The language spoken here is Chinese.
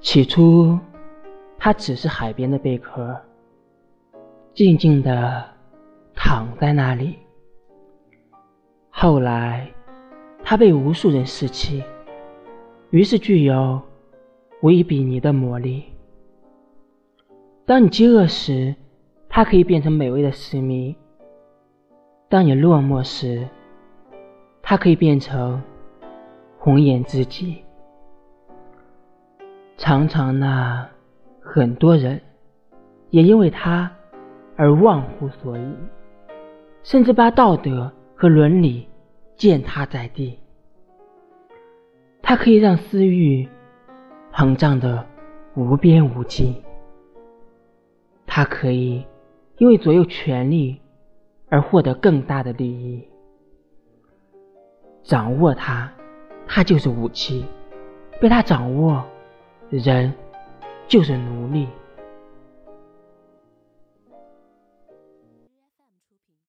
起初，它只是海边的贝壳，静静地躺在那里。后来，它被无数人拾起，于是具有无以比拟的魔力。当你饥饿时，它可以变成美味的食糜；当你落寞时，它可以变成红颜知己。常常呢，很多人也因为它而忘乎所以，甚至把道德和伦理践踏在地。它可以让私欲膨胀的无边无际，它可以。因为左右权力而获得更大的利益，掌握它，它就是武器；被它掌握，人就是奴隶。